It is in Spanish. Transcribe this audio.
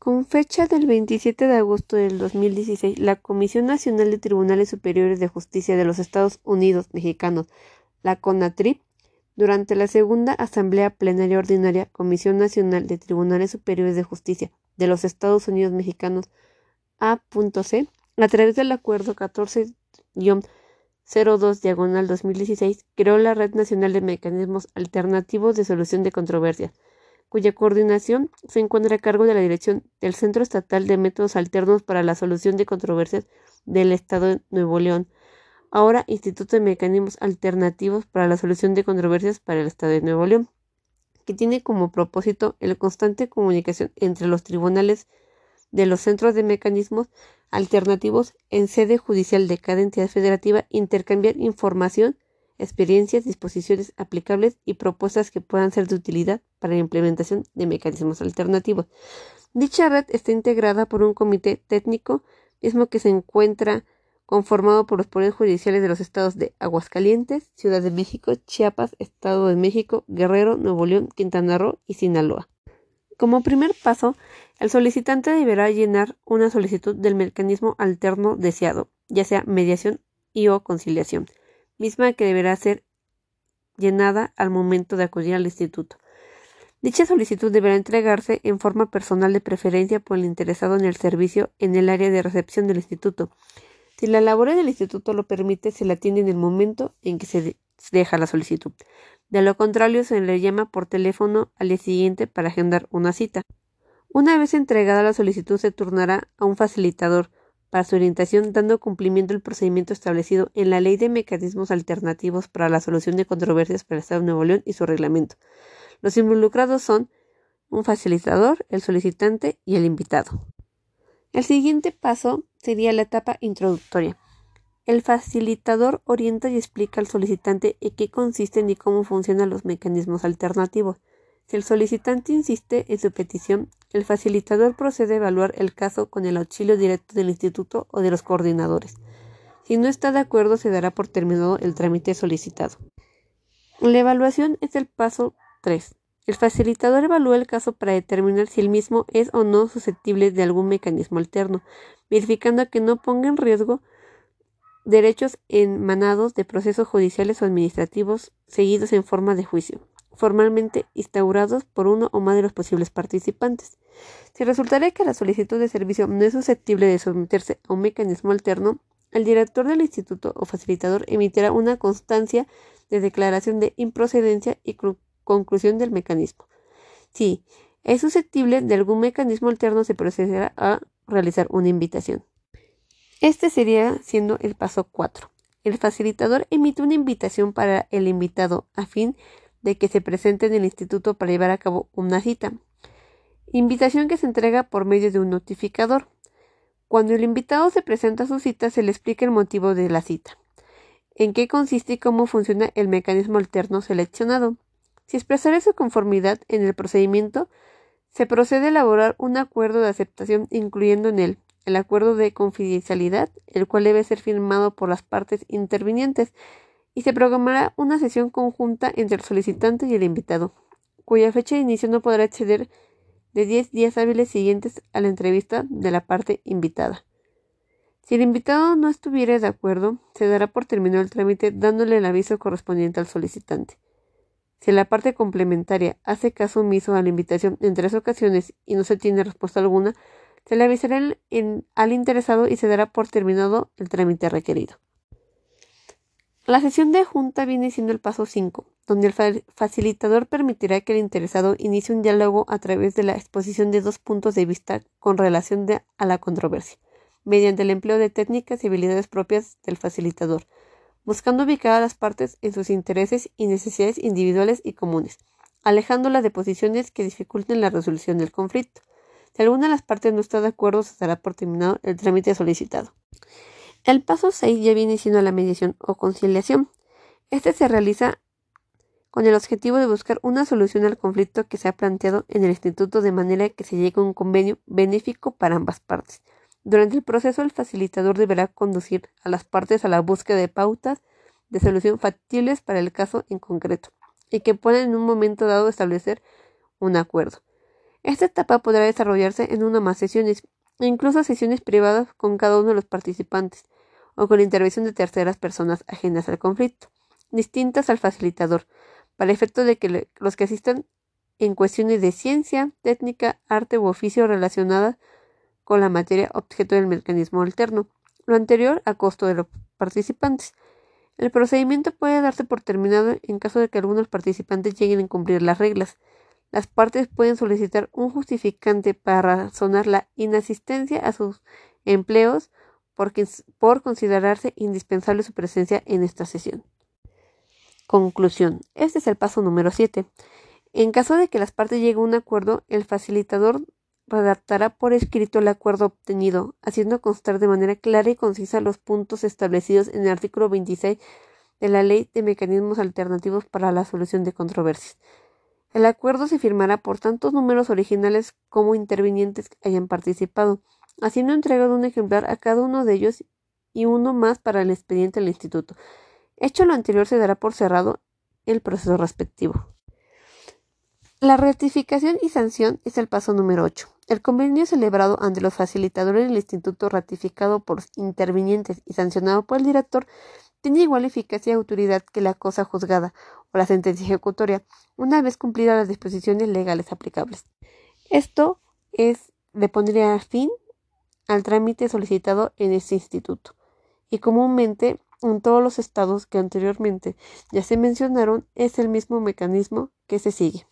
Con fecha del 27 de agosto del 2016, la Comisión Nacional de Tribunales Superiores de Justicia de los Estados Unidos Mexicanos, la CONATRIP, durante la segunda Asamblea Plenaria Ordinaria Comisión Nacional de Tribunales Superiores de Justicia de los Estados Unidos Mexicanos, A.C., a través del Acuerdo 14-02 diagonal 2016, creó la Red Nacional de Mecanismos Alternativos de Solución de Controversias cuya coordinación se encuentra a cargo de la dirección del Centro Estatal de Métodos Alternos para la Solución de Controversias del Estado de Nuevo León, ahora Instituto de Mecanismos Alternativos para la Solución de Controversias para el Estado de Nuevo León, que tiene como propósito la constante comunicación entre los tribunales de los centros de mecanismos alternativos en sede judicial de cada entidad federativa, intercambiar información experiencias, disposiciones aplicables y propuestas que puedan ser de utilidad para la implementación de mecanismos alternativos. Dicha red está integrada por un comité técnico, mismo que se encuentra conformado por los poderes judiciales de los estados de Aguascalientes, Ciudad de México, Chiapas, Estado de México, Guerrero, Nuevo León, Quintana Roo y Sinaloa. Como primer paso, el solicitante deberá llenar una solicitud del mecanismo alterno deseado, ya sea mediación y o conciliación misma que deberá ser llenada al momento de acudir al instituto. Dicha solicitud deberá entregarse en forma personal de preferencia por el interesado en el servicio en el área de recepción del instituto. Si la labor del instituto lo permite, se la atiende en el momento en que se deja la solicitud. De lo contrario, se le llama por teléfono al día siguiente para agendar una cita. Una vez entregada la solicitud, se turnará a un facilitador, para su orientación, dando cumplimiento al procedimiento establecido en la Ley de Mecanismos Alternativos para la Solución de Controversias para el Estado de Nuevo León y su reglamento. Los involucrados son un facilitador, el solicitante y el invitado. El siguiente paso sería la etapa introductoria. El facilitador orienta y explica al solicitante en qué consisten y cómo funcionan los mecanismos alternativos. Si el solicitante insiste en su petición, el facilitador procede a evaluar el caso con el auxilio directo del instituto o de los coordinadores. Si no está de acuerdo, se dará por terminado el trámite solicitado. La evaluación es el paso 3. El facilitador evalúa el caso para determinar si el mismo es o no susceptible de algún mecanismo alterno, verificando que no ponga en riesgo derechos emanados de procesos judiciales o administrativos seguidos en forma de juicio formalmente instaurados por uno o más de los posibles participantes. Si resultara que la solicitud de servicio no es susceptible de someterse a un mecanismo alterno, el director del instituto o facilitador emitirá una constancia de declaración de improcedencia y conclusión del mecanismo. Si es susceptible de algún mecanismo alterno, se procederá a realizar una invitación. Este sería siendo el paso 4. El facilitador emite una invitación para el invitado a fin de que se presente en el instituto para llevar a cabo una cita. Invitación que se entrega por medio de un notificador. Cuando el invitado se presenta a su cita, se le explica el motivo de la cita, en qué consiste y cómo funciona el mecanismo alterno seleccionado. Si expresara su conformidad en el procedimiento, se procede a elaborar un acuerdo de aceptación incluyendo en él el acuerdo de confidencialidad, el cual debe ser firmado por las partes intervinientes y se programará una sesión conjunta entre el solicitante y el invitado, cuya fecha de inicio no podrá exceder de 10 días hábiles siguientes a la entrevista de la parte invitada. Si el invitado no estuviera de acuerdo, se dará por terminado el trámite dándole el aviso correspondiente al solicitante. Si la parte complementaria hace caso omiso a la invitación en tres ocasiones y no se tiene respuesta alguna, se le avisará al interesado y se dará por terminado el trámite requerido. La sesión de junta viene siendo el paso 5, donde el facilitador permitirá que el interesado inicie un diálogo a través de la exposición de dos puntos de vista con relación a la controversia, mediante el empleo de técnicas y habilidades propias del facilitador, buscando ubicar a las partes en sus intereses y necesidades individuales y comunes, alejándolas de posiciones que dificulten la resolución del conflicto. Si alguna de las partes no está de acuerdo, se dará por terminado el trámite solicitado. El paso 6 ya viene siendo la mediación o conciliación. Este se realiza con el objetivo de buscar una solución al conflicto que se ha planteado en el instituto de manera que se llegue a un convenio benéfico para ambas partes. Durante el proceso, el facilitador deberá conducir a las partes a la búsqueda de pautas de solución factibles para el caso en concreto y que puedan en un momento dado establecer un acuerdo. Esta etapa podrá desarrollarse en una más sesiones, incluso sesiones privadas con cada uno de los participantes, o con la intervención de terceras personas ajenas al conflicto, distintas al facilitador, para efecto de que los que asistan en cuestiones de ciencia, técnica, arte u oficio relacionadas con la materia objeto del mecanismo alterno, lo anterior a costo de los participantes. El procedimiento puede darse por terminado en caso de que algunos participantes lleguen a incumplir las reglas. Las partes pueden solicitar un justificante para razonar la inasistencia a sus empleos por, considerarse indispensable su presencia en esta sesión. Conclusión. Este es el paso número 7. En caso de que las partes lleguen a un acuerdo, el facilitador redactará por escrito el acuerdo obtenido, haciendo constar de manera clara y concisa los puntos establecidos en el artículo 26 de la Ley de Mecanismos Alternativos para la Solución de Controversias. El acuerdo se firmará por tantos números originales como intervinientes que hayan participado, haciendo entrega de un ejemplar a cada uno de ellos y uno más para el expediente del instituto. Hecho lo anterior, se dará por cerrado el proceso respectivo. La ratificación y sanción es el paso número 8. El convenio celebrado ante los facilitadores del instituto, ratificado por los intervinientes y sancionado por el director, tiene igual eficacia y autoridad que la cosa juzgada o la sentencia ejecutoria, una vez cumplidas las disposiciones legales aplicables. Esto es, le pondría fin al trámite solicitado en este instituto. Y comúnmente en todos los estados que anteriormente ya se mencionaron es el mismo mecanismo que se sigue.